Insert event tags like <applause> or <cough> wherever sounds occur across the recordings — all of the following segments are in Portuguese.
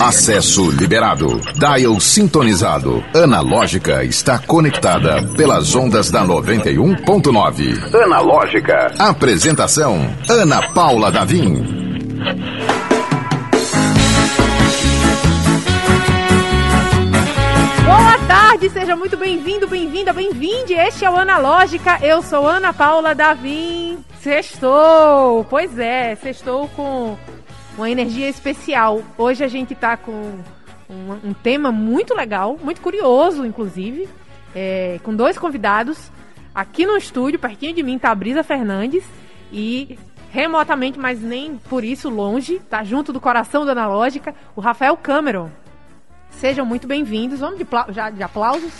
Acesso liberado. Dial sintonizado. Analógica está conectada pelas ondas da 91.9. Analógica. Apresentação: Ana Paula Davim. Boa tarde, seja muito bem-vindo, bem-vinda, bem-vinde. Este é o Analógica. Eu sou Ana Paula Davim. Sextou! Pois é, sextou com uma energia especial. Hoje a gente tá com um, um tema muito legal, muito curioso, inclusive, é, com dois convidados. Aqui no estúdio, pertinho de mim, tá a Brisa Fernandes e remotamente, mas nem por isso longe, tá junto do coração da Analógica, o Rafael Cameron. Sejam muito bem-vindos. Vamos de, já, de aplausos.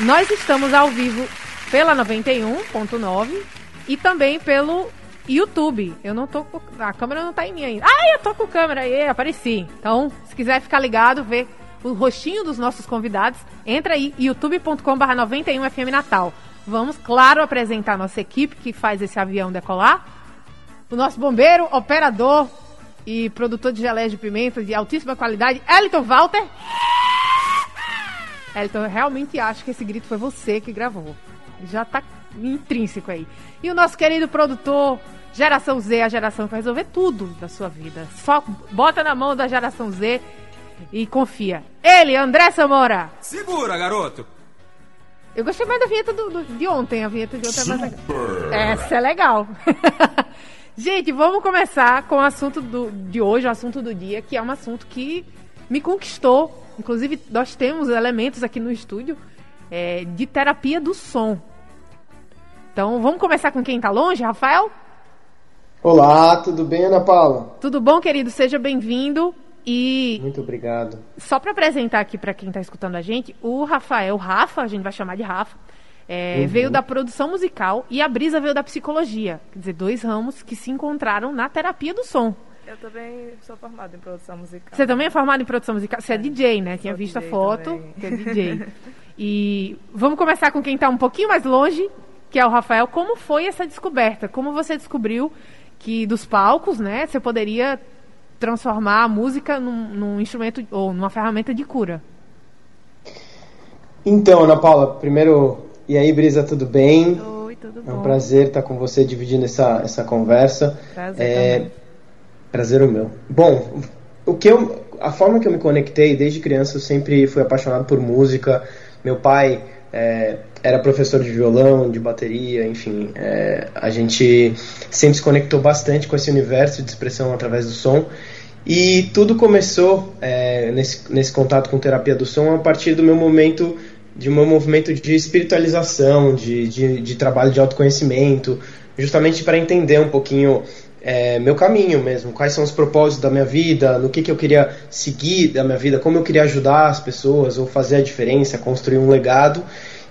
Nós estamos ao vivo pela 91.9 e também pelo YouTube. Eu não tô com. A câmera não tá em mim ainda. Ah, eu tô com câmera aí, apareci. Então, se quiser ficar ligado, ver o rostinho dos nossos convidados, entra aí, youtube.com/barra 91FM Natal. Vamos, claro, apresentar a nossa equipe que faz esse avião decolar. O nosso bombeiro, operador e produtor de geleia de pimenta de altíssima qualidade, Elton Walter. Elton, eu realmente acho que esse grito foi você que gravou. Já tá intrínseco aí. E o nosso querido produtor, Geração Z, a geração que vai resolver tudo da sua vida. Só bota na mão da geração Z e confia. Ele, André Samora. Segura, garoto. Eu gostei mais da vinheta do, do, de ontem. A vinheta de ontem é mais legal. Essa é legal. <laughs> Gente, vamos começar com o assunto do, de hoje, o assunto do dia, que é um assunto que me conquistou. Inclusive, nós temos elementos aqui no estúdio é, de terapia do som. Então, vamos começar com quem está longe, Rafael? Olá, tudo bem, Ana Paula? Tudo bom, querido? Seja bem-vindo. E muito obrigado. Só para apresentar aqui para quem está escutando a gente, o Rafael, Rafa, a gente vai chamar de Rafa, é, uhum. veio da produção musical e a Brisa veio da psicologia. Quer dizer, dois ramos que se encontraram na terapia do som. Eu também sou formada em produção musical. Você também é formada em produção musical? Você é, é DJ, né? Tinha visto DJ a foto, que é DJ. <laughs> e vamos começar com quem está um pouquinho mais longe, que é o Rafael. Como foi essa descoberta? Como você descobriu que dos palcos, né, você poderia transformar a música num, num instrumento ou numa ferramenta de cura? Então, Ana Paula, primeiro, e aí, Brisa, tudo bem? Oi, tudo bom. É um prazer estar com você dividindo essa, essa conversa. Prazer é, Prazer o meu. Bom, o que eu, a forma que eu me conectei desde criança, eu sempre fui apaixonado por música. Meu pai é, era professor de violão, de bateria, enfim. É, a gente sempre se conectou bastante com esse universo de expressão através do som. E tudo começou é, nesse, nesse contato com terapia do som a partir do meu momento, de meu movimento de espiritualização, de, de, de trabalho de autoconhecimento, justamente para entender um pouquinho é, meu caminho mesmo, quais são os propósitos da minha vida, no que, que eu queria seguir da minha vida, como eu queria ajudar as pessoas ou fazer a diferença, construir um legado.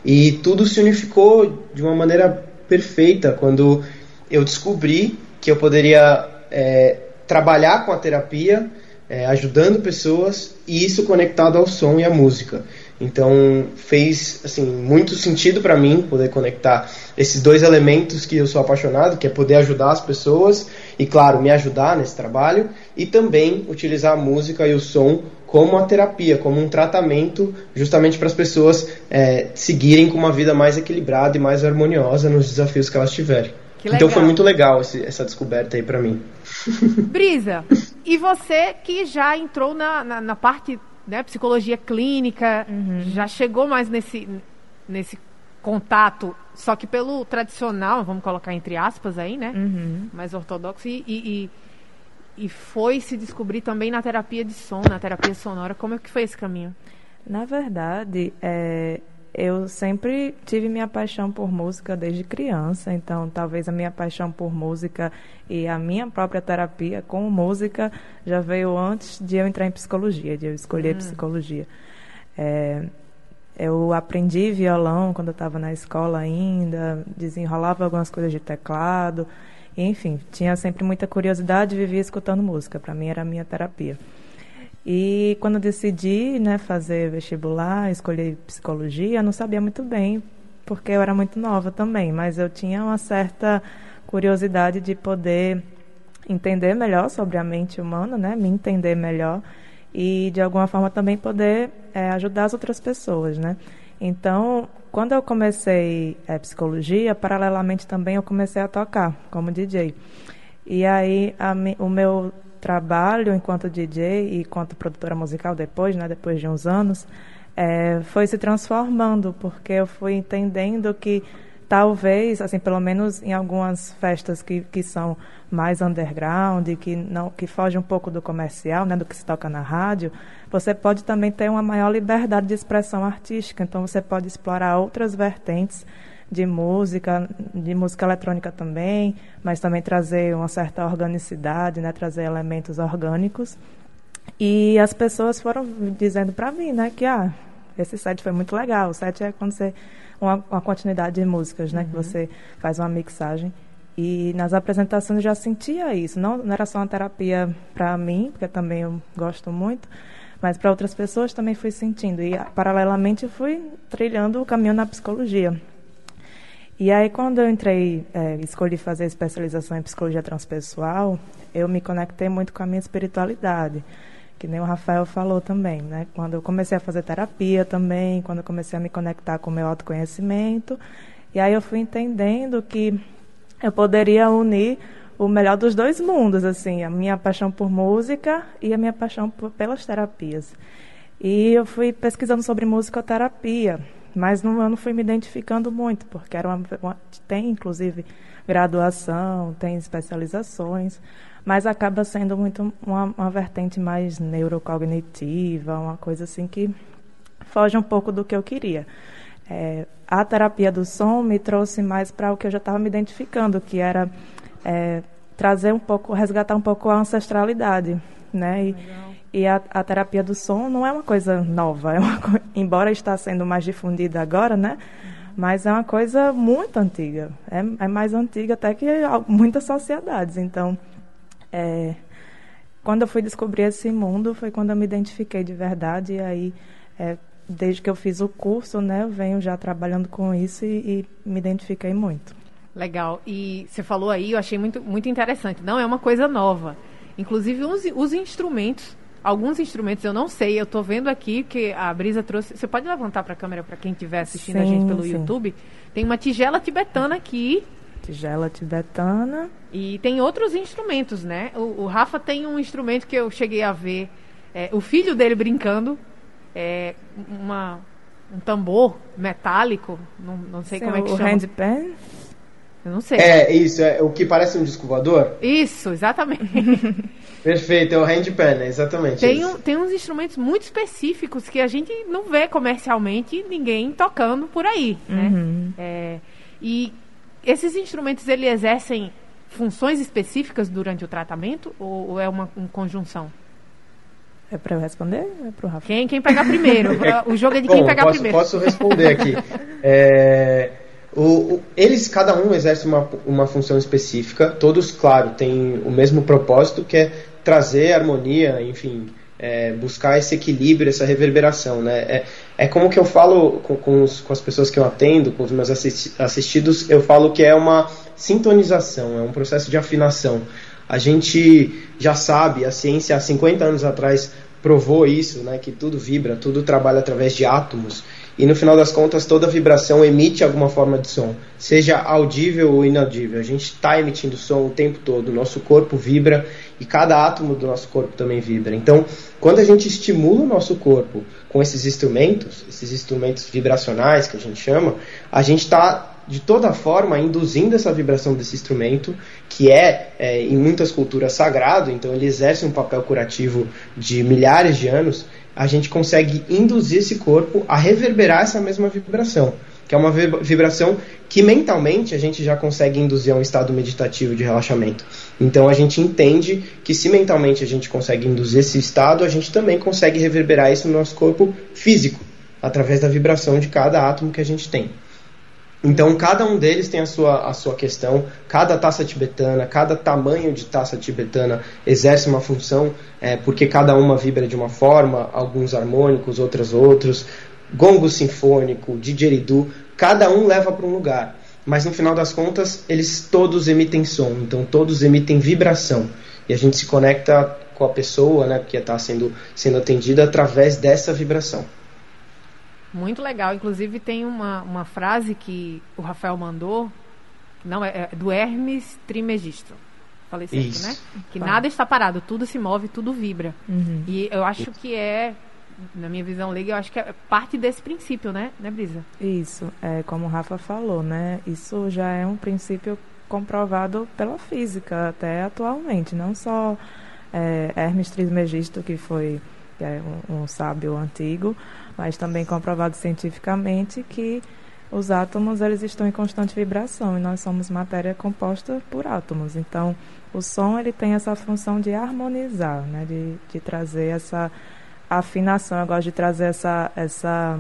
E tudo se unificou de uma maneira perfeita quando eu descobri que eu poderia é, trabalhar com a terapia, é, ajudando pessoas e isso conectado ao som e à música. Então fez assim muito sentido para mim poder conectar esses dois elementos que eu sou apaixonado, que é poder ajudar as pessoas e claro me ajudar nesse trabalho e também utilizar a música e o som como uma terapia, como um tratamento, justamente para as pessoas é, seguirem com uma vida mais equilibrada e mais harmoniosa nos desafios que elas tiverem. Que então foi muito legal esse, essa descoberta aí para mim. <laughs> Brisa, e você que já entrou na, na, na parte né, psicologia clínica, uhum. já chegou mais nesse, nesse contato, só que pelo tradicional, vamos colocar entre aspas aí, né? Uhum. Mais ortodoxo e, e, e, foi se descobrir também na terapia de som, na terapia sonora. Como é que foi esse caminho? Na verdade, é, eu sempre tive minha paixão por música desde criança, então talvez a minha paixão por música e a minha própria terapia com música já veio antes de eu entrar em psicologia, de eu escolher hum. psicologia. É, eu aprendi violão quando eu estava na escola ainda, desenrolava algumas coisas de teclado, enfim, tinha sempre muita curiosidade vivia escutando música. Para mim era a minha terapia. E quando decidi né, fazer vestibular, escolher psicologia, não sabia muito bem, porque eu era muito nova também, mas eu tinha uma certa curiosidade de poder entender melhor sobre a mente humana, né? Me entender melhor e de alguma forma também poder é, ajudar as outras pessoas, né? Então, quando eu comecei a é, psicologia, paralelamente também eu comecei a tocar como DJ. E aí a, o meu trabalho enquanto DJ e enquanto produtora musical depois, né, depois de uns anos, é, foi se transformando, porque eu fui entendendo que talvez, assim, pelo menos em algumas festas que, que são mais underground, que não que fogem um pouco do comercial, né, do que se toca na rádio, você pode também ter uma maior liberdade de expressão artística. Então você pode explorar outras vertentes de música, de música eletrônica também, mas também trazer uma certa organicidade, né, trazer elementos orgânicos. E as pessoas foram dizendo para mim, né, que ah, esse set foi muito legal. O set é quando você uma, uma continuidade de músicas, né? Uhum. Que você faz uma mixagem. E nas apresentações eu já sentia isso. Não, não era só uma terapia para mim, porque também eu gosto muito, mas para outras pessoas também fui sentindo. E paralelamente fui trilhando o caminho na psicologia. E aí quando eu entrei, é, escolhi fazer especialização em psicologia transpessoal, eu me conectei muito com a minha espiritualidade que nem o Rafael falou também, né? Quando eu comecei a fazer terapia também, quando eu comecei a me conectar com o meu autoconhecimento, e aí eu fui entendendo que eu poderia unir o melhor dos dois mundos, assim, a minha paixão por música e a minha paixão por, pelas terapias. E eu fui pesquisando sobre musicoterapia, mas não, eu não fui me identificando muito, porque era uma, uma, tem inclusive graduação, tem especializações, mas acaba sendo muito uma, uma vertente mais neurocognitiva, uma coisa assim que foge um pouco do que eu queria. É, a terapia do som me trouxe mais para o que eu já estava me identificando, que era é, trazer um pouco, resgatar um pouco a ancestralidade, né? E, e a, a, terapia do som não é uma coisa nova, é uma, embora está sendo mais difundida agora, né? Mas é uma coisa muito antiga, é, é mais antiga até que muitas sociedades. Então, é, quando eu fui descobrir esse mundo foi quando eu me identifiquei de verdade e aí é, desde que eu fiz o curso né eu venho já trabalhando com isso e, e, me identifiquei muito. Legal. E você falou aí eu achei muito muito interessante. Não é uma coisa nova. Inclusive os, os instrumentos alguns instrumentos eu não sei eu estou vendo aqui que a Brisa trouxe. Você pode levantar para a câmera para quem estiver assistindo sim, a gente pelo sim. YouTube? Tem uma tigela tibetana aqui tigela tibetana. E tem outros instrumentos, né? O, o Rafa tem um instrumento que eu cheguei a ver, é, o filho dele brincando, é uma, um tambor metálico, não, não sei Sim, como é que o chama. O handpan? Eu não sei. É, isso, é o que parece um disco voador? Isso, exatamente. <laughs> Perfeito, é o handpan, é exatamente tem, um, tem uns instrumentos muito específicos que a gente não vê comercialmente ninguém tocando por aí, né? Uhum. É, e esses instrumentos ele exercem funções específicas durante o tratamento ou, ou é uma, uma conjunção? É para eu responder é para o Rafa? Quem, quem pegar primeiro? <laughs> o jogo é de quem Bom, pegar posso, primeiro. Posso responder aqui. <laughs> é, o, o, eles, cada um exerce uma, uma função específica. Todos, claro, têm o mesmo propósito, que é trazer harmonia, enfim, é, buscar esse equilíbrio, essa reverberação, né? É, é como que eu falo com, com, os, com, as pessoas que eu atendo, com os meus assistidos, eu falo que é uma sintonização, é um processo de afinação. A gente já sabe, a ciência há 50 anos atrás provou isso, né? Que tudo vibra, tudo trabalha através de átomos. E no final das contas, toda vibração emite alguma forma de som, seja audível ou inaudível. A gente está emitindo som o tempo todo, o nosso corpo vibra e cada átomo do nosso corpo também vibra. Então, quando a gente estimula o nosso corpo com esses instrumentos, esses instrumentos vibracionais que a gente chama, a gente está de toda forma induzindo essa vibração desse instrumento, que é, é, em muitas culturas sagrado, então ele exerce um papel curativo de milhares de anos, a gente consegue induzir esse corpo a reverberar essa mesma vibração que é uma vibração que mentalmente a gente já consegue induzir a um estado meditativo de relaxamento. Então a gente entende que se mentalmente a gente consegue induzir esse estado, a gente também consegue reverberar isso no nosso corpo físico, através da vibração de cada átomo que a gente tem. Então cada um deles tem a sua, a sua questão, cada taça tibetana, cada tamanho de taça tibetana exerce uma função, é, porque cada uma vibra de uma forma, alguns harmônicos, outras outros gongo sinfônico, didgeridoo, cada um leva para um lugar. mas no final das contas eles todos emitem som, então todos emitem vibração e a gente se conecta com a pessoa, né, que está sendo sendo atendida através dessa vibração. Muito legal. Inclusive tem uma, uma frase que o Rafael mandou, não é, é do Hermes Trimegisto. Falei certo, Isso. né? Que ah. nada está parado, tudo se move, tudo vibra. Uhum. E eu acho que é na minha visão leiga, eu acho que é parte desse princípio, né, né Brisa? Isso, é como o Rafa falou, né? Isso já é um princípio comprovado pela física até atualmente, não só é, Hermes Trismegisto, que foi que é um, um sábio antigo, mas também comprovado cientificamente que os átomos eles estão em constante vibração e nós somos matéria composta por átomos. Então, o som ele tem essa função de harmonizar, né, de, de trazer essa afinação. Eu gosto de trazer essa, essa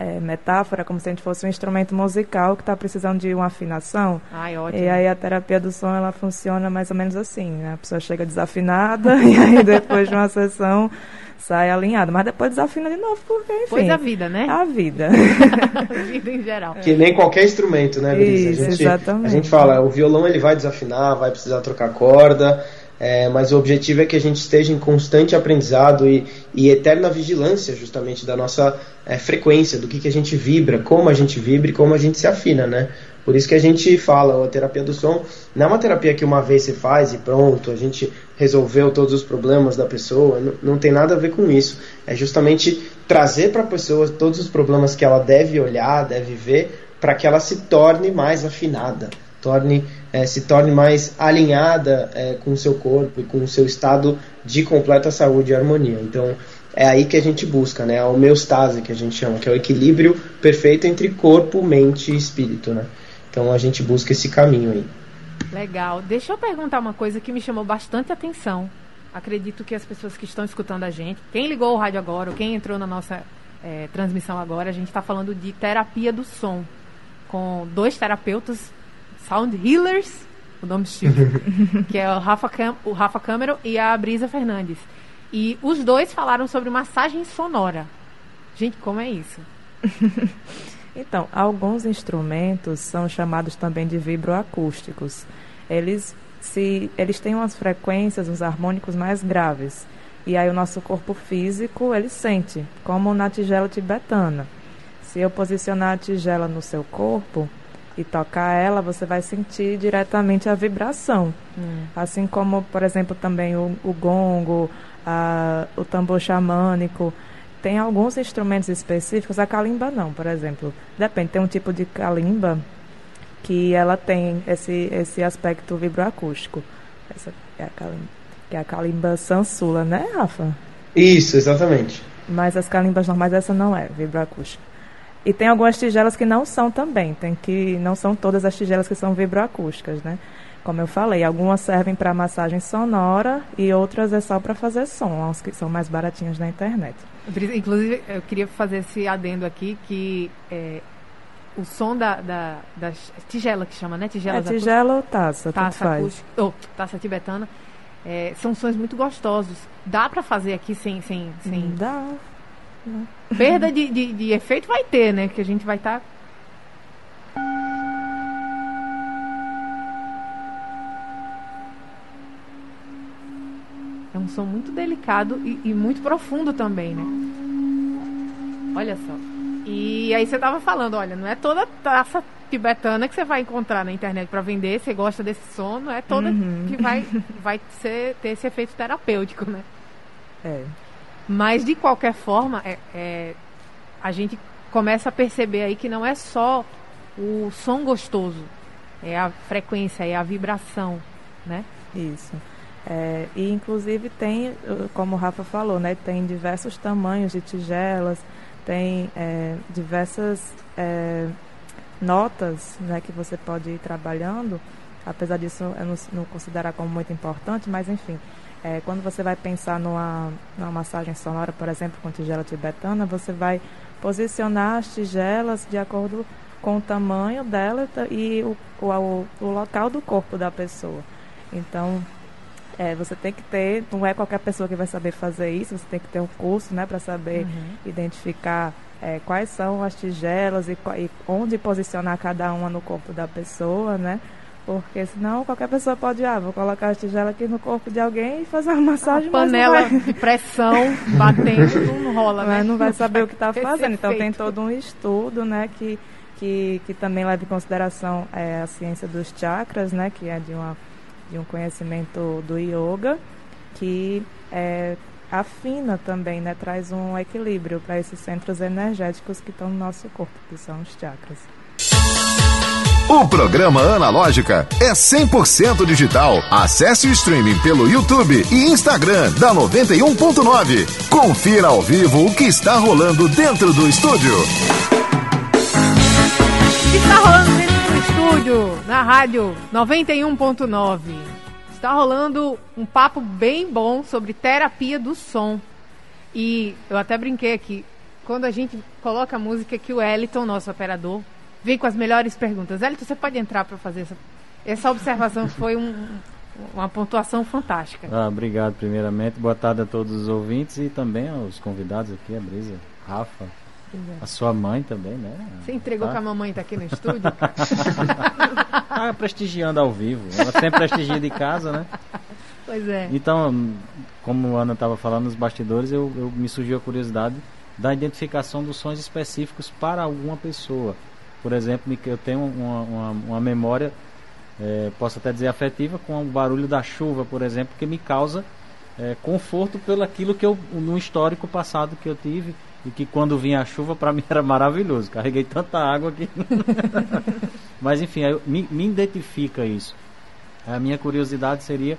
é, metáfora como se a gente fosse um instrumento musical que está precisando de uma afinação. Ai, ótimo. E aí a terapia do som ela funciona mais ou menos assim. Né? A pessoa chega desafinada <laughs> e aí depois de uma sessão sai alinhada, mas depois desafina de novo, porque enfim. Pois a vida, né? A vida. <laughs> a vida em geral. Que nem qualquer instrumento, né, Brisa? Isso, a gente, exatamente. A gente fala, o violão ele vai desafinar, vai precisar trocar corda, é, mas o objetivo é que a gente esteja em constante aprendizado e, e eterna vigilância justamente da nossa é, frequência, do que, que a gente vibra, como a gente vibra e como a gente se afina, né? Por isso que a gente fala, a terapia do som não é uma terapia que uma vez você faz e pronto, a gente resolveu todos os problemas da pessoa, não, não tem nada a ver com isso. É justamente trazer para a pessoa todos os problemas que ela deve olhar, deve ver, para que ela se torne mais afinada, torne é, se torne mais alinhada é, com o seu corpo e com o seu estado de completa saúde e harmonia. Então, é aí que a gente busca, né? A homeostase que a gente chama, que é o equilíbrio perfeito entre corpo, mente e espírito, né? Então a gente busca esse caminho aí. Legal. Deixa eu perguntar uma coisa que me chamou bastante atenção. Acredito que as pessoas que estão escutando a gente, quem ligou o rádio agora, ou quem entrou na nossa é, transmissão agora, a gente está falando de terapia do som, com dois terapeutas Sound Healers, o nome estilo, <laughs> que é o Rafa, Cam o Rafa Câmero e a Brisa Fernandes. E os dois falaram sobre massagem sonora. Gente, como é isso? <laughs> então, alguns instrumentos são chamados também de vibroacústicos. Eles, se, eles têm umas frequências, uns harmônicos mais graves. E aí o nosso corpo físico, ele sente, como na tigela tibetana. Se eu posicionar a tigela no seu corpo, e tocar ela, você vai sentir diretamente a vibração. Hum. Assim como, por exemplo, também o, o gongo, a, o tambor xamânico. Tem alguns instrumentos específicos, a kalimba não, por exemplo. Depende, tem um tipo de kalimba que ela tem esse, esse aspecto vibroacústico. Essa é a kalimba, que é a kalimba sansula, né, Rafa? Isso, exatamente. Mas as calimbas normais, essa não é vibroacústica. E tem algumas tigelas que não são também, tem que não são todas as tigelas que são vibroacústicas, né? Como eu falei, algumas servem para massagem sonora e outras é só para fazer som, as que são mais baratinhas na internet. Inclusive, eu queria fazer esse adendo aqui que é, o som da, da, das tigela que chama, né? Tigelas é tigela ou taça, taça acústica, ou taça tibetana, é, são sons muito gostosos. Dá para fazer aqui sem, sem, sem... Dá. Perda de, de, de, efeito vai ter, né? Que a gente vai estar. Tá... É um som muito delicado e, e, muito profundo também, né? Olha só. E aí você tava falando, olha, não é toda taça tibetana que você vai encontrar na internet para vender, você gosta desse som, não é toda uhum. que vai, <laughs> vai ser, ter esse efeito terapêutico, né? É. Mas, de qualquer forma, é, é, a gente começa a perceber aí que não é só o som gostoso, é a frequência, é a vibração, né? Isso. É, e inclusive tem, como o Rafa falou, né, tem diversos tamanhos de tigelas, tem é, diversas é, notas né, que você pode ir trabalhando, apesar disso eu não, não considerar como muito importante, mas enfim, é, quando você vai pensar numa, numa massagem sonora, por exemplo, com tigela tibetana, você vai posicionar as tigelas de acordo com o tamanho dela e o, o, o local do corpo da pessoa. Então, é, você tem que ter, não é qualquer pessoa que vai saber fazer isso, você tem que ter um curso, né, para saber uhum. identificar é, quais são as tigelas e, e, onde posicionar cada uma no corpo da pessoa, né? Porque senão qualquer pessoa pode, ah, vou colocar as tigelas aqui no corpo de alguém e fazer uma massagem. Uma panela vai... de pressão batendo não rola, né? Mas não vai saber o que está fazendo. Então tem todo um estudo, né, que, que, que também leva em consideração é, a ciência dos chakras, né, que é de, uma, de um conhecimento do yoga, que é, afina também, né, traz um equilíbrio para esses centros energéticos que estão no nosso corpo, que são os chakras. O programa Analógica é 100% digital. Acesse o streaming pelo YouTube e Instagram da 91.9. Confira ao vivo o que está rolando dentro do estúdio. O que está rolando dentro do estúdio, na rádio 91.9? Está rolando um papo bem bom sobre terapia do som. E eu até brinquei aqui, quando a gente coloca a música que o Eliton, nosso operador, vem com as melhores perguntas. Eliton, você pode entrar para fazer essa. Essa observação foi um, uma pontuação fantástica. Ah, obrigado, primeiramente. Boa tarde a todos os ouvintes e também aos convidados aqui, a Brisa, Rafa, a sua mãe também, né? Você entregou tá? que a mamãe está aqui no estúdio? ah, <laughs> prestigiando ao vivo. Ela sempre prestigia de casa, né? Pois é. Então, como a Ana estava falando nos bastidores, eu, eu, me surgiu a curiosidade da identificação dos sons específicos para alguma pessoa. Por exemplo, eu tenho uma, uma, uma memória, é, posso até dizer afetiva, com o barulho da chuva, por exemplo, que me causa é, conforto pelo aquilo que eu, no histórico passado que eu tive e que quando vinha a chuva para <laughs> mim era maravilhoso. Carreguei tanta água que. <laughs> Mas enfim, me, me, identifica isso. A minha curiosidade seria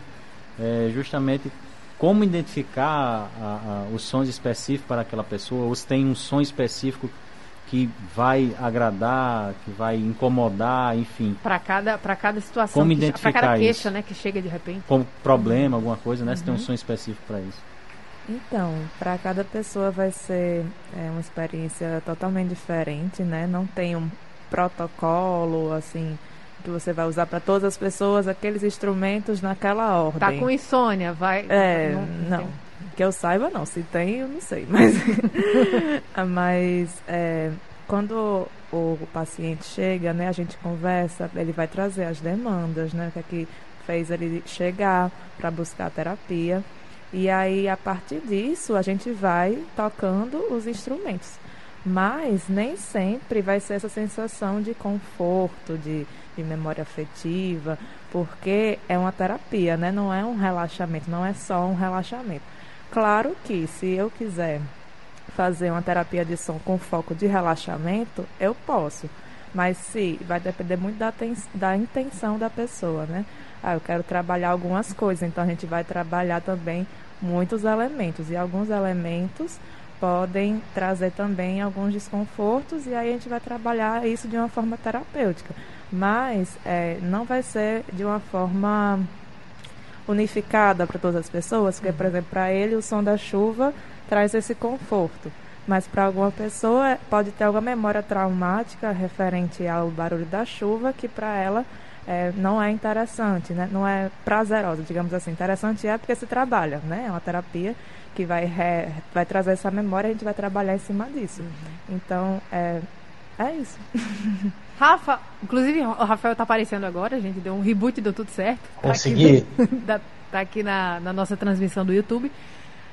é, justamente como identificar a, a, os sons específicos para aquela pessoa, ou se tem um som específico que vai agradar, que vai incomodar, enfim. Para cada, para cada situação, como identificar para cada queixa, isso? né, que chega de repente. Como problema, alguma coisa, né? Uhum. Se tem um som específico para isso. Então, para cada pessoa vai ser é, uma experiência totalmente diferente, né? Não tem um protocolo assim que você vai usar para todas as pessoas aqueles instrumentos naquela ordem. Tá com insônia, vai? É, não. não. Que eu saiba, não. Se tem, eu não sei. Mas, <laughs> mas é, quando o, paciente chega, né, a gente conversa, ele vai trazer as demandas, né, o que, é que fez ele chegar para buscar a terapia. E aí, a partir disso, a gente vai tocando os instrumentos. Mas nem sempre vai ser essa sensação de conforto, de, de memória afetiva, porque é uma terapia, né? Não é um relaxamento, não é só um relaxamento. Claro que se eu quiser fazer uma terapia de som com foco de relaxamento, eu posso. Mas se vai depender muito da, da intenção da pessoa, né? Ah, eu quero trabalhar algumas coisas, então a gente vai trabalhar também muitos elementos. E alguns elementos podem trazer também alguns desconfortos, e aí a gente vai trabalhar isso de uma forma terapêutica. Mas é, não vai ser de uma forma unificada para todas as pessoas, porque, por exemplo, para ele o som da chuva traz esse conforto. Mas para alguma pessoa pode ter alguma memória traumática referente ao barulho da chuva que para ela é, não é interessante, né? não é prazerosa, digamos assim. Interessante é porque se trabalha, né? é uma terapia que vai, re, vai trazer essa memória e a gente vai trabalhar em cima disso. Uhum. Então, é, é isso. Rafa, inclusive o Rafael tá aparecendo agora, a gente deu um reboot e deu tudo certo. Consegui. Tá aqui, <laughs> da, tá aqui na, na, nossa transmissão do YouTube.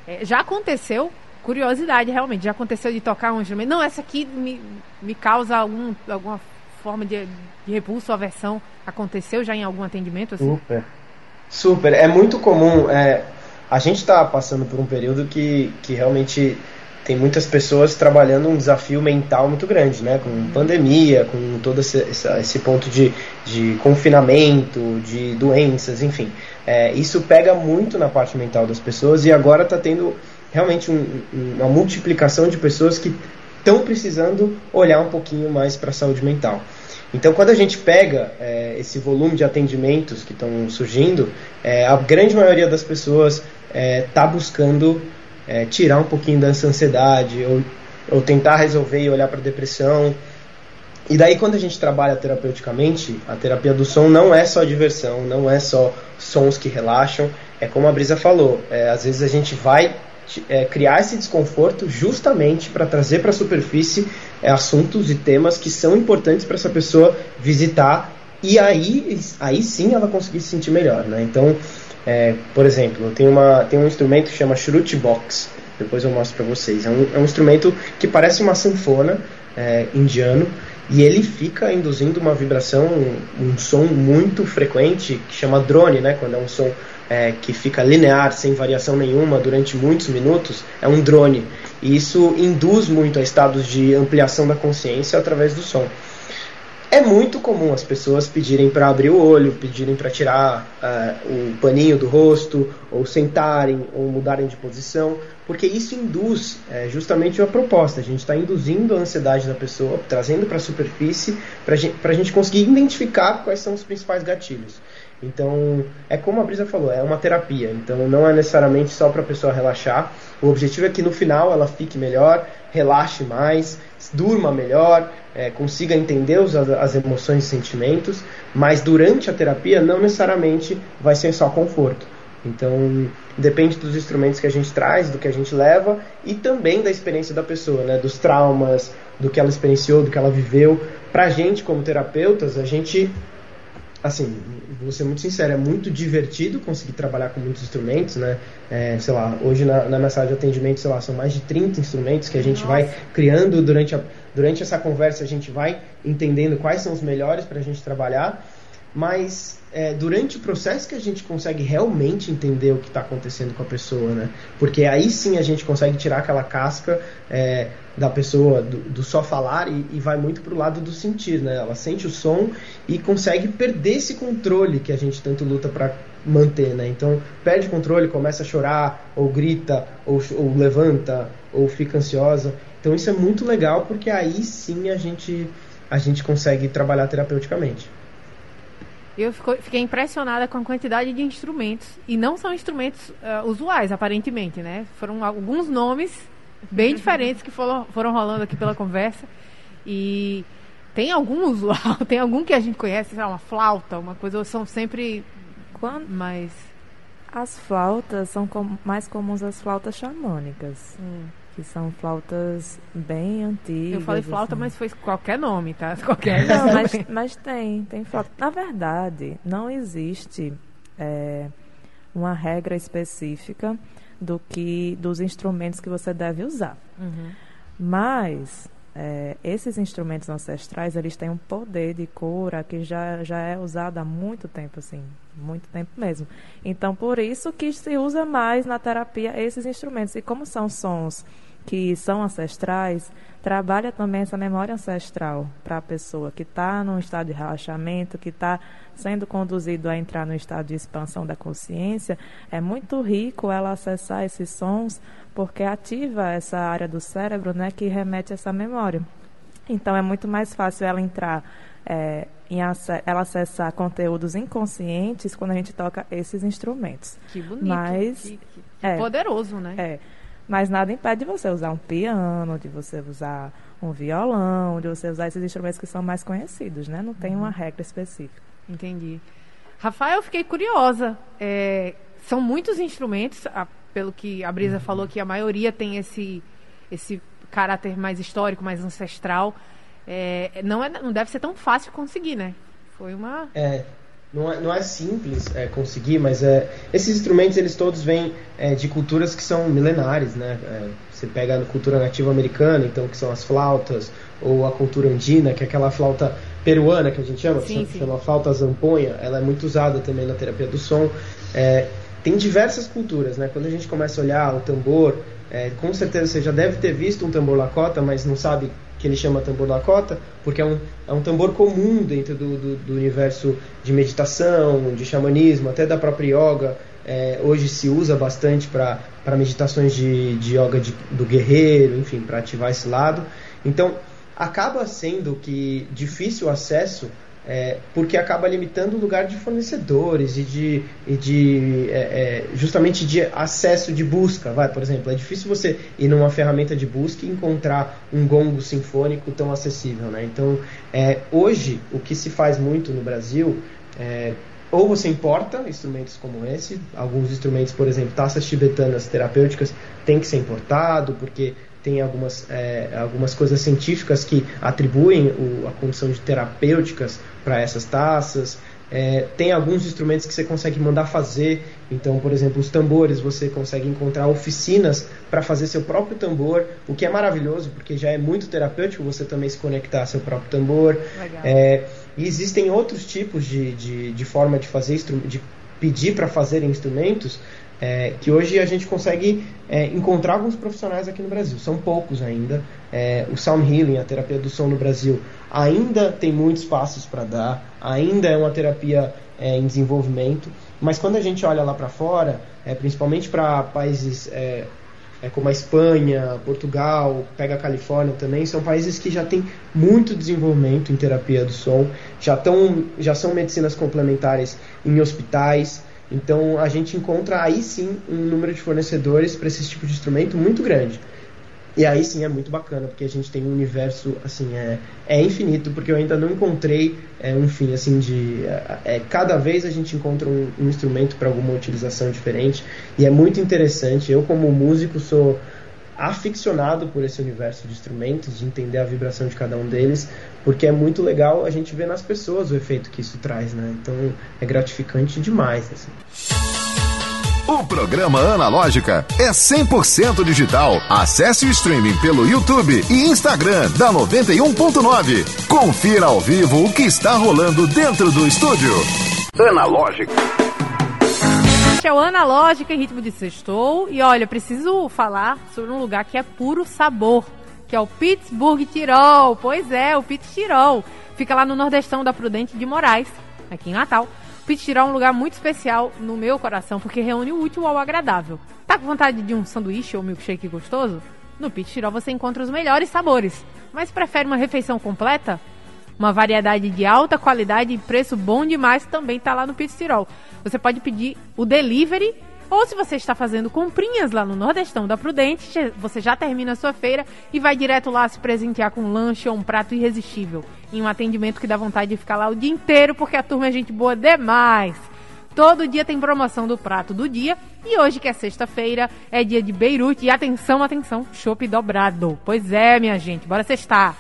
É, já aconteceu, curiosidade realmente, já aconteceu de tocar um instrumento. Não, essa aqui me, me causa algum, alguma forma de, de repulso, aversão. Aconteceu já em algum atendimento? Assim? Super. Super. É muito comum. É, a gente está passando por um período que, que realmente tem muitas pessoas trabalhando um desafio mental muito grande, né? Com pandemia, com todo esse, esse ponto de, de confinamento, de doenças, enfim. É, isso pega muito na parte mental das pessoas e agora está tendo realmente um, uma multiplicação de pessoas que estão precisando olhar um pouquinho mais para a saúde mental. Então, quando a gente pega é, esse volume de atendimentos que estão surgindo, é, a grande maioria das pessoas está é, buscando é, tirar um pouquinho dessa ansiedade ou, ou tentar resolver e olhar para a depressão. E daí quando a gente trabalha terapeuticamente, a terapia do som não é só diversão, não é só sons que relaxam, é como a Brisa falou, é, às vezes a gente vai é, criar esse desconforto justamente para trazer para a superfície é, assuntos e temas que são importantes para essa pessoa visitar e aí, aí sim ela conseguir se sentir melhor, né? Então, é, por exemplo, tem, uma, tem um instrumento que chama Shruti Box, depois eu mostro para vocês. É um, é um instrumento que parece uma sanfona é, indiano e ele fica induzindo uma vibração, um, um, som muito frequente que chama drone, né? Quando é um som é, que fica linear, sem variação nenhuma durante muitos minutos, é um drone. E isso induz muito a estados de ampliação da consciência através do som. É muito comum as pessoas pedirem para abrir o olho, pedirem para tirar uh, o paninho do rosto, ou sentarem, ou mudarem de posição, porque isso induz é, justamente a proposta. A gente está induzindo a ansiedade da pessoa, trazendo para a superfície, para a gente conseguir identificar quais são os principais gatilhos. Então, é como a Brisa falou, é uma terapia. Então, não é necessariamente só para a pessoa relaxar. O objetivo é que no final ela fique melhor, relaxe mais, durma melhor, é, consiga entender os, as emoções e sentimentos. Mas durante a terapia, não necessariamente vai ser só conforto. Então, depende dos instrumentos que a gente traz, do que a gente leva e também da experiência da pessoa, né? dos traumas, do que ela experienciou, do que ela viveu. Para a gente, como terapeutas, a gente assim, vou ser muito sincero, é muito divertido conseguir trabalhar com muitos instrumentos, né? É, sei lá, hoje na, na minha sala de atendimento, sei lá, são mais de 30 instrumentos que a gente Nossa. vai criando durante, a, durante essa conversa, a gente vai entendendo quais são os melhores para a gente trabalhar, mas é, durante o processo que a gente consegue realmente entender o que está acontecendo com a pessoa, né? Porque aí sim a gente consegue tirar aquela casca é, da pessoa, do, do só falar e, e vai muito para o lado do sentir, né? Ela sente o som e consegue perder esse controle que a gente tanto luta para manter, né? Então perde o controle, começa a chorar, ou grita, ou, ou levanta, ou fica ansiosa. Então isso é muito legal porque aí sim a gente a gente consegue trabalhar terapeuticamente. Eu fiquei impressionada com a quantidade de instrumentos. E não são instrumentos uh, usuais, aparentemente, né? Foram alguns nomes bem <laughs> diferentes que foram, foram rolando aqui pela conversa. E tem algum usual, <laughs> tem algum que a gente conhece, sei lá, uma flauta, uma coisa, ou são sempre Quando... mais... As flautas são com, mais comuns as flautas xamânicas. Hum que são flautas bem antigas. Eu falei flauta, assim. mas foi qualquer nome, tá? <laughs> Qualquer não, mas, mas tem, tem flauta. Na verdade, não existe é, uma regra específica do que dos instrumentos que você deve usar. Uhum. Mas é, esses instrumentos ancestrais eles têm um poder de cura que já, já é usado há muito tempo, assim, muito tempo mesmo. Então, por isso que se usa mais na terapia esses instrumentos. E como são sons que são ancestrais, trabalha também essa memória ancestral para a pessoa que está num estado de relaxamento, que está sendo conduzido a entrar no estado de expansão da consciência. É muito rico ela acessar esses sons, porque ativa essa área do cérebro né, que remete a essa memória. Então é muito mais fácil ela entrar, é, em ela acessar conteúdos inconscientes quando a gente toca esses instrumentos. Que bonito. Mas, que, que, que é, poderoso, né? É. Mas nada impede de você usar um piano, de você usar um violão, de você usar esses instrumentos que são mais conhecidos, né? Não tem uma uhum. regra específica. Entendi. Rafael, eu fiquei curiosa. É, são muitos instrumentos, a, pelo que a Brisa uhum. falou, que a maioria tem esse, esse caráter mais histórico, mais ancestral. É, não, é, não deve ser tão fácil conseguir, né? Foi uma. É, não é, não é simples é, conseguir, mas é, esses instrumentos eles todos vêm é, de culturas que são milenares, né? É, você pega a cultura nativa americana, então que são as flautas, ou a cultura andina, que é aquela flauta peruana que a gente chama, sim, que sim. chama flauta zamponha, ela é muito usada também na terapia do som. É, tem diversas culturas, né? Quando a gente começa a olhar o tambor, é, com certeza você já deve ter visto um tambor lakota, mas não sabe que ele chama tambor Lakota, porque é um, é um tambor comum dentro do, do, do universo de meditação, de xamanismo, até da própria yoga. É, hoje se usa bastante para meditações de, de yoga de, do guerreiro, enfim, para ativar esse lado. Então, acaba sendo que difícil acesso é, porque acaba limitando o lugar de fornecedores e de, e de é, é, justamente de acesso de busca. Vai, por exemplo, é difícil você ir numa ferramenta de busca e encontrar um gongo sinfônico tão acessível. Né? Então, é, hoje, o que se faz muito no Brasil, é, ou você importa instrumentos como esse, alguns instrumentos, por exemplo, taças tibetanas terapêuticas, tem que ser importado, porque tem algumas, é, algumas coisas científicas que atribuem o, a condição de terapêuticas para essas taças. É, tem alguns instrumentos que você consegue mandar fazer. Então, por exemplo, os tambores, você consegue encontrar oficinas para fazer seu próprio tambor, o que é maravilhoso, porque já é muito terapêutico você também se conectar ao seu próprio tambor. É, e existem outros tipos de, de, de forma de fazer, de pedir para fazer instrumentos, é, que hoje a gente consegue é, encontrar alguns profissionais aqui no Brasil. São poucos ainda. É, o Sound Healing, a terapia do som no Brasil, ainda tem muitos passos para dar, ainda é uma terapia é, em desenvolvimento. Mas quando a gente olha lá para fora, é, principalmente para países é, como a Espanha, Portugal, pega a Califórnia também, são países que já têm muito desenvolvimento em terapia do som, já, tão, já são medicinas complementares em hospitais, então a gente encontra aí sim um número de fornecedores para esse tipo de instrumento muito grande. E aí sim é muito bacana, porque a gente tem um universo, assim, é, é infinito, porque eu ainda não encontrei é, um fim, assim, de... É, é cada vez a gente encontra um, um instrumento para alguma utilização diferente, e é muito interessante. Eu, como músico, sou aficionado por esse universo de instrumentos, de entender a vibração de cada um deles, porque é muito legal a gente ver nas pessoas o efeito que isso traz, né? Então é gratificante demais. Assim. O programa Analógica é 100% digital. Acesse o streaming pelo YouTube e Instagram da 91.9. Confira ao vivo o que está rolando dentro do estúdio. Analógica. Este é o Analógica em ritmo de sextou. E olha, preciso falar sobre um lugar que é puro sabor, que é o Pittsburgh Tirol. Pois é, o Pitt Tirol. Fica lá no nordestão da Prudente de Moraes, aqui em Natal. O Pitt Tirol é um lugar muito especial no meu coração, porque reúne o útil ao agradável. Tá com vontade de um sanduíche ou milkshake gostoso? No Pitt Tirol você encontra os melhores sabores. Mas prefere uma refeição completa? Uma variedade de alta qualidade e preço bom demais também está lá no Pizza Tirol. Você pode pedir o delivery ou se você está fazendo comprinhas lá no Nordestão da Prudente, você já termina a sua feira e vai direto lá se presentear com um lanche ou um prato irresistível. Em um atendimento que dá vontade de ficar lá o dia inteiro, porque a turma é gente boa demais. Todo dia tem promoção do prato do dia. E hoje, que é sexta-feira, é dia de Beirute. E atenção, atenção, chopp dobrado. Pois é, minha gente, bora sextar.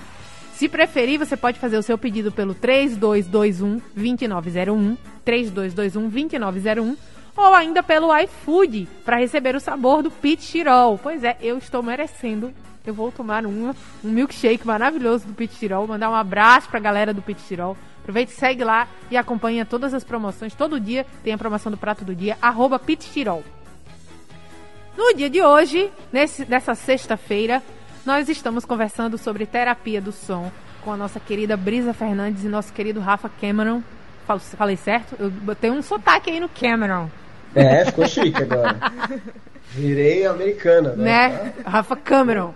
Se preferir, você pode fazer o seu pedido pelo 3221 2901, 3221 2901 ou ainda pelo iFood para receber o sabor do Pit Tirol. Pois é, eu estou merecendo. Eu vou tomar um, milkshake maravilhoso do Pit Tirol, mandar um abraço para a galera do Pit Tirol. Aproveite, segue lá e acompanha todas as promoções. Todo dia tem a promoção do prato do dia, arroba Pit Tirol. No dia de hoje, nesse, nessa sexta-feira, nós estamos conversando sobre terapia do som com a nossa querida Brisa Fernandes e nosso querido Rafa Cameron. Falei certo? Eu botei um sotaque aí no Cameron. É, ficou chique agora. Virei americana, né? né? Rafa Cameron.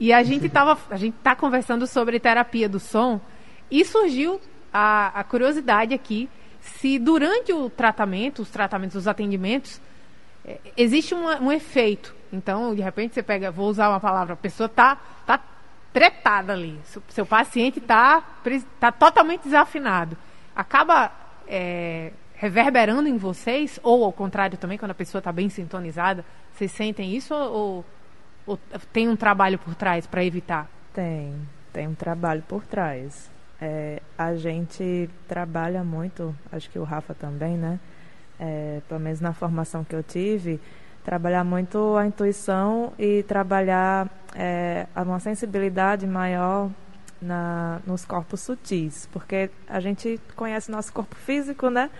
E a gente tava, a gente tá conversando sobre terapia do som e surgiu a, a curiosidade aqui se durante o tratamento, os tratamentos, os atendimentos, é, existe um, um efeito então, de repente, você pega, vou usar uma palavra, a pessoa está tá tretada ali. Seu, seu paciente está tá totalmente desafinado. Acaba é, reverberando em vocês, ou ao contrário também, quando a pessoa está bem sintonizada, vocês sentem isso ou, ou tem um trabalho por trás para evitar? Tem, tem um trabalho por trás. É, a gente trabalha muito, acho que o Rafa também, né? É, pelo menos na formação que eu tive, trabalhar muito a intuição e trabalhar é, uma sensibilidade maior na, nos corpos sutis, porque a gente conhece nosso corpo físico, né?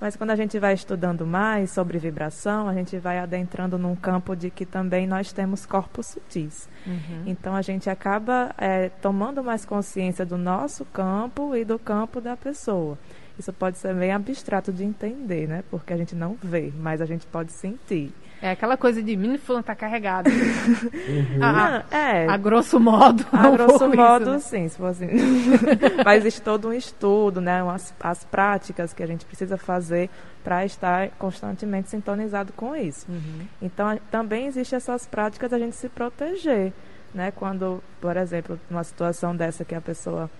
Mas quando a gente vai estudando mais sobre vibração, a gente vai adentrando num campo de que também nós temos corpos sutis. Uhum. Então a gente acaba é, tomando mais consciência do nosso campo e do campo da pessoa. Isso pode ser bem abstrato de entender, né? Porque a gente não vê, mas a gente pode sentir. É aquela coisa de mini fulano tá carregado. Uhum. A, ah, é. a grosso modo. A <laughs> grosso modo, isso, né? sim, se fosse. <laughs> Mas existe todo um estudo, né? As, as práticas que a gente precisa fazer para estar constantemente sintonizado com isso. Uhum. Então, também existem essas práticas da gente se proteger, né? Quando, por exemplo, numa situação dessa que a pessoa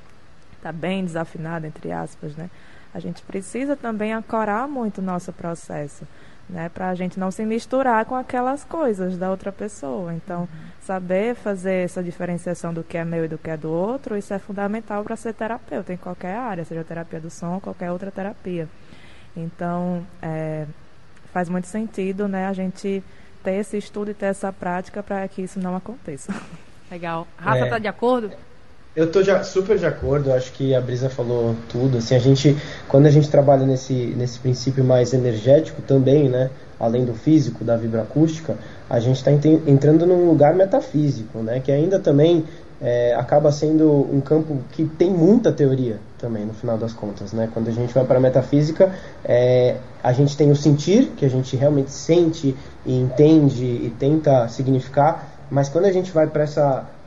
está bem desafinada, entre aspas, né? a gente precisa também ancorar muito o nosso processo né, para a gente não se misturar com aquelas coisas da outra pessoa. Então, uhum. saber fazer essa diferenciação do que é meu e do que é do outro, isso é fundamental para ser terapeuta em qualquer área, seja terapia do som ou qualquer outra terapia. Então, é, faz muito sentido, né, a gente ter esse estudo e ter essa prática para que isso não aconteça. Legal. Rafa, é. tá de acordo? Eu tô já super de acordo, acho que a Brisa falou tudo. Assim, a gente, quando a gente trabalha nesse, nesse princípio mais energético também, né? Além do físico, da vibroacústica, a gente está entrando num lugar metafísico, né? Que ainda também é, acaba sendo um campo que tem muita teoria também, no final das contas, né? Quando a gente vai para a metafísica, é, a gente tem o sentir, que a gente realmente sente e entende e tenta significar, mas quando a gente vai para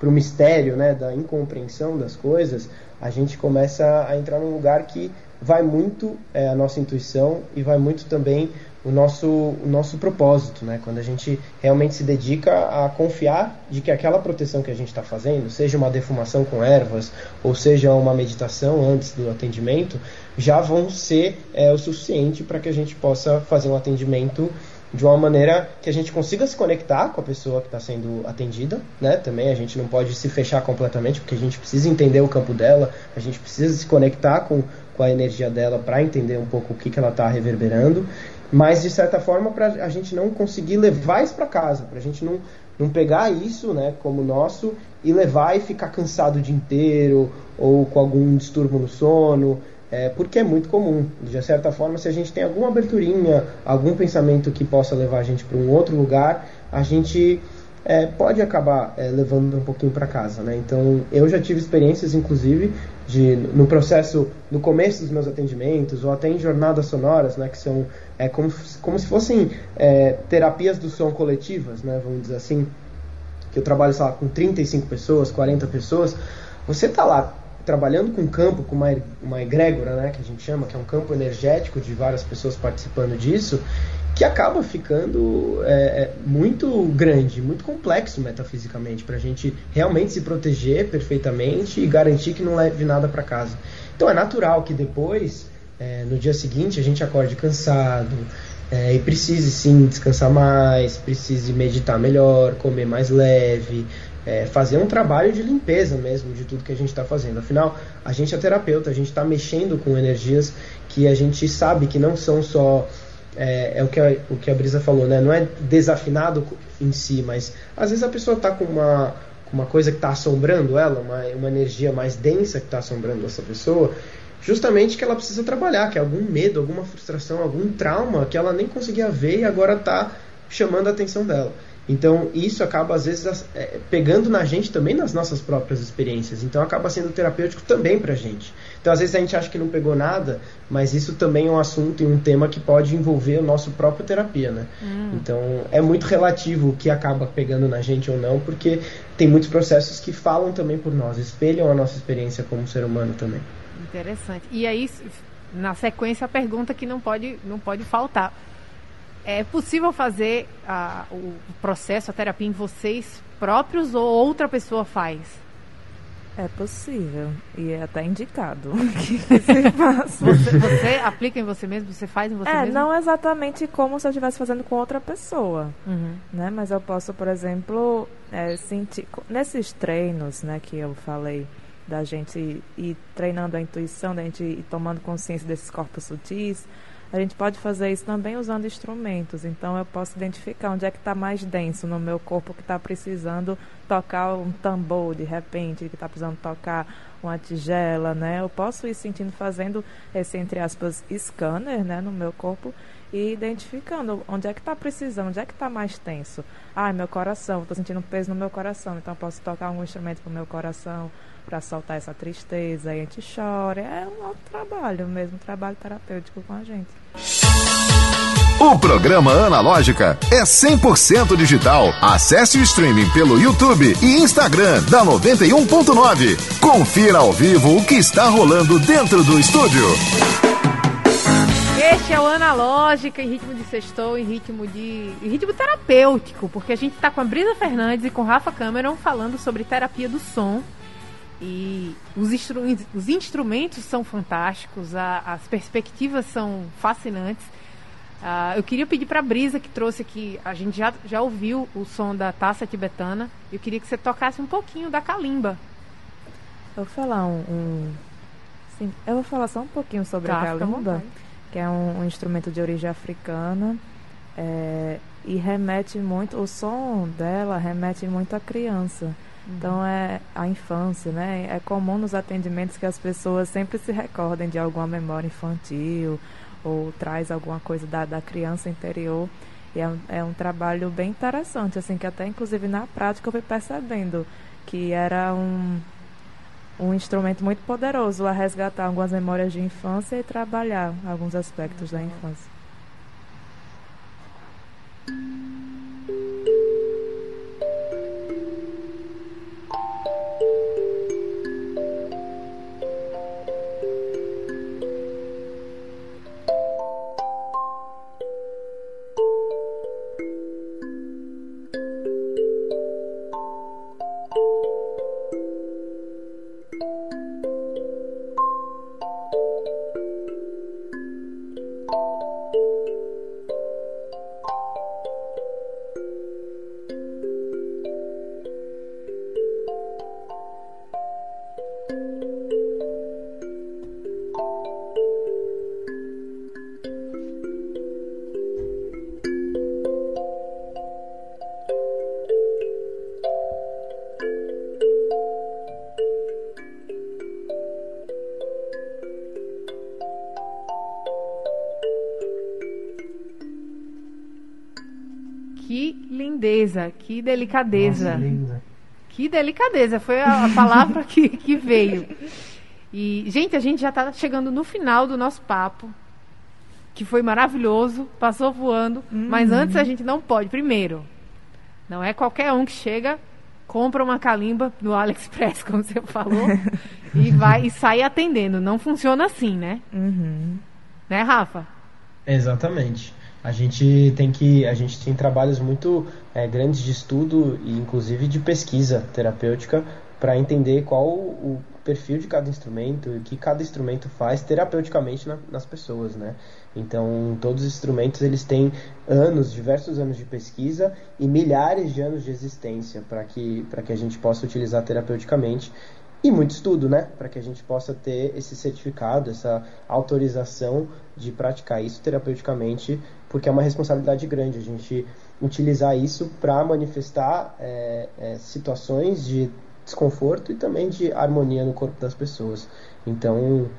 o mistério, né, da incompreensão das coisas, a gente começa a entrar num lugar que vai muito é, a nossa intuição e vai muito também o nosso, o nosso propósito, né? Quando a gente realmente se dedica a confiar de que aquela proteção que a gente está fazendo, seja uma defumação com ervas ou seja uma meditação antes do atendimento, já vão ser é, o suficiente para que a gente possa fazer um atendimento de uma maneira que a gente consiga se conectar com a pessoa que está sendo atendida, né? Também a gente não pode se fechar completamente, porque a gente precisa entender o campo dela, a gente precisa se conectar com, com a energia dela para entender um pouco o que, que ela está reverberando, mas de certa forma para a gente não conseguir levar isso para casa, para a gente não, não pegar isso, né, como nosso e levar e ficar cansado o dia inteiro ou com algum distúrbio no sono é, porque é muito comum. De certa forma, se a gente tem alguma aberturinha, algum pensamento que possa levar a gente para um outro lugar, a gente é, pode acabar é, levando um pouquinho para casa, né? Então, eu já tive experiências, inclusive, de no processo, no começo dos meus atendimentos, ou até em jornadas sonoras, né? Que são é, como, como se fossem é, terapias do som coletivas, né? Vamos dizer assim, que eu trabalho, sei lá, com 35 pessoas, 40 pessoas, você está lá trabalhando com campo, com uma, uma egrégora, né, que a gente chama, que é um campo energético de várias pessoas participando disso, que acaba ficando é, é muito grande, muito complexo metafisicamente, para a gente realmente se proteger perfeitamente e garantir que não leve nada para casa. Então é natural que depois, é, no dia seguinte, a gente acorde cansado, é, e precise sim descansar mais, precise meditar melhor, comer mais leve, é, fazer um trabalho de limpeza mesmo de tudo que a gente está fazendo. Afinal, a gente é terapeuta, a gente está mexendo com energias que a gente sabe que não são só é, é, o, que a, o que a Brisa falou, né? Não é desafinado em si, mas às vezes a pessoa está com uma, uma coisa que está assombrando ela, uma, uma energia mais densa que está assombrando essa pessoa, justamente que ela precisa trabalhar, que é algum medo, alguma frustração, algum trauma que ela nem conseguia ver e agora está chamando a atenção dela. Então, isso acaba, às vezes, é, pegando na gente também nas nossas próprias experiências. Então, acaba sendo terapêutico também pra gente. Então, às vezes, a gente acha que não pegou nada, mas isso também é um assunto e um tema que pode envolver o nosso próprio terapia, né? Hum. Então, é muito relativo o que acaba pegando na gente ou não, porque tem muitos processos que falam também por nós, espelham a nossa experiência como ser humano também. Interessante. E aí, na sequência, a pergunta que não pode, não pode faltar é possível fazer a, o processo, a terapia em vocês próprios ou outra pessoa faz? É possível e é até indicado que você faça. Você, você, aplica em você mesmo? Você faz em você é, mesmo? não exatamente como se eu estivesse fazendo com outra pessoa, uhum. né? Mas eu posso, por exemplo, é, sentir nesses treinos, né, que eu falei da gente ir treinando a intuição, da gente ir tomando consciência desses corpos sutis a gente pode fazer isso também usando instrumentos. Então eu posso identificar onde é que está mais denso no meu corpo que está precisando tocar um tambor de repente, que está precisando tocar uma tigela, né? Eu posso ir sentindo, fazendo esse entre aspas scanner, né, no meu corpo e identificando onde é que está precisando, onde é que está mais tenso. Ah, meu coração, estou sentindo peso no meu coração, então posso tocar algum instrumento para o meu coração para soltar essa tristeza, e a gente chora. É um outro trabalho mesmo, um trabalho terapêutico com a gente. O programa Analógica é 100% digital. Acesse o streaming pelo YouTube e Instagram da 91.9. Confira ao vivo o que está rolando dentro do estúdio. Este é o Analógica em ritmo de sextou, em ritmo de em ritmo terapêutico, porque a gente está com a Brisa Fernandes e com Rafa Cameron falando sobre terapia do som E os, instru os instrumentos são fantásticos, a, as perspectivas são fascinantes. Uh, eu queria pedir para a Brisa, que trouxe aqui, a gente já, já ouviu o som da taça tibetana, eu queria que você tocasse um pouquinho da kalimba. Eu vou falar um. um sim, eu vou falar só um pouquinho sobre tá, a kalimba, que é um, um, instrumento de origem africana. É, e remete muito, o som dela remete muito à criança. Uhum. Então é a infância, né? É comum nos atendimentos que as pessoas sempre se recordem de alguma memória infantil ou traz alguma coisa da, da criança interior. E é, é um trabalho bem interessante, assim, que até inclusive na prática eu fui percebendo que era um, um instrumento muito poderoso a resgatar algumas memórias de infância e trabalhar alguns aspectos da infância. Que delicadeza. Nossa, que delicadeza, foi a, a palavra que, que veio. E, gente, a gente já está chegando no final do nosso papo, que foi maravilhoso, passou voando, uhum. mas antes a gente não pode. Primeiro, não é qualquer um que chega, compra uma calimba no AliExpress, <laughs> como você falou, e vai e sai atendendo. Não funciona assim, né? Uhum. Né, Rafa? Exatamente a gente tem que a gente tem trabalhos muito é, grandes de estudo e inclusive de pesquisa terapêutica para entender qual o perfil de cada instrumento e o que cada instrumento faz terapeuticamente na, nas pessoas, né? Então, todos os instrumentos eles têm anos, diversos anos de pesquisa e milhares de anos de existência para que para que a gente possa utilizar terapeuticamente e muito estudo, né? Para que a gente possa ter esse certificado, essa autorização de praticar isso terapeuticamente, porque é uma responsabilidade grande a gente utilizar isso para manifestar é, é, situações de desconforto e também de harmonia no corpo das pessoas. Então,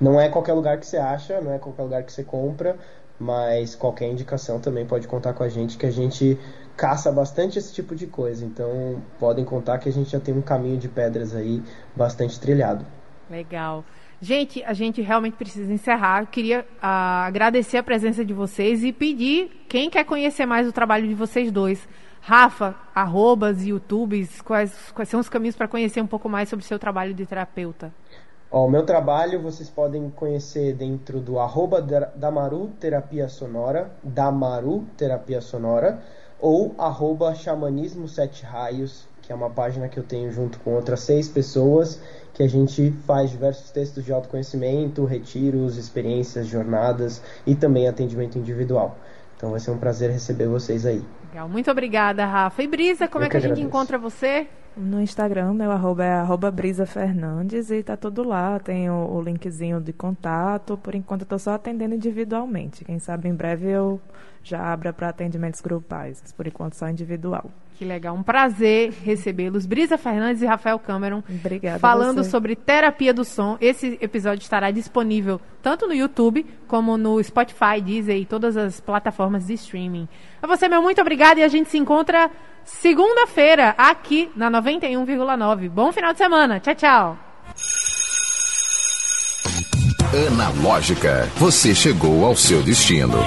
não é qualquer lugar que você acha, não é qualquer lugar que você compra, mas qualquer indicação também pode contar com a gente que a gente caça bastante esse tipo de coisa. Então podem contar que a gente já tem um caminho de pedras aí bastante trilhado. Legal. Gente, a gente realmente precisa encerrar. Eu queria uh, agradecer a presença de vocês e pedir quem quer conhecer mais o trabalho de vocês dois. Rafa, arrobas, youtubes, quais, quais são os caminhos para conhecer um pouco mais sobre o seu trabalho de terapeuta? o meu trabalho vocês podem conhecer dentro do arroba Damaru Terapia Sonora, Damaru Terapia Sonora, ou arroba Xamanismo Sete Raios, que é uma página que eu tenho junto com outras seis pessoas, que a gente faz diversos textos de autoconhecimento, retiros, experiências, jornadas e também atendimento individual. Então vai ser um prazer receber vocês aí. Legal, muito obrigada, Rafa. E Brisa, como eu é que, que a gente encontra você? No Instagram, meu arroba é arroba Brisa Fernandes e tá tudo lá. Tem o, o linkzinho de contato. Por enquanto eu tô só atendendo individualmente. Quem sabe em breve eu já abra para atendimentos grupais. Mas por enquanto só individual. Que legal. Um prazer recebê-los. Brisa Fernandes e Rafael Cameron. Obrigada. Falando sobre terapia do som. Esse episódio estará disponível tanto no YouTube como no Spotify, Deezer e todas as plataformas de streaming. A você, meu muito obrigado e a gente se encontra segunda-feira aqui na 91,9. Bom final de semana. Tchau, tchau. Analógica, você chegou ao seu destino.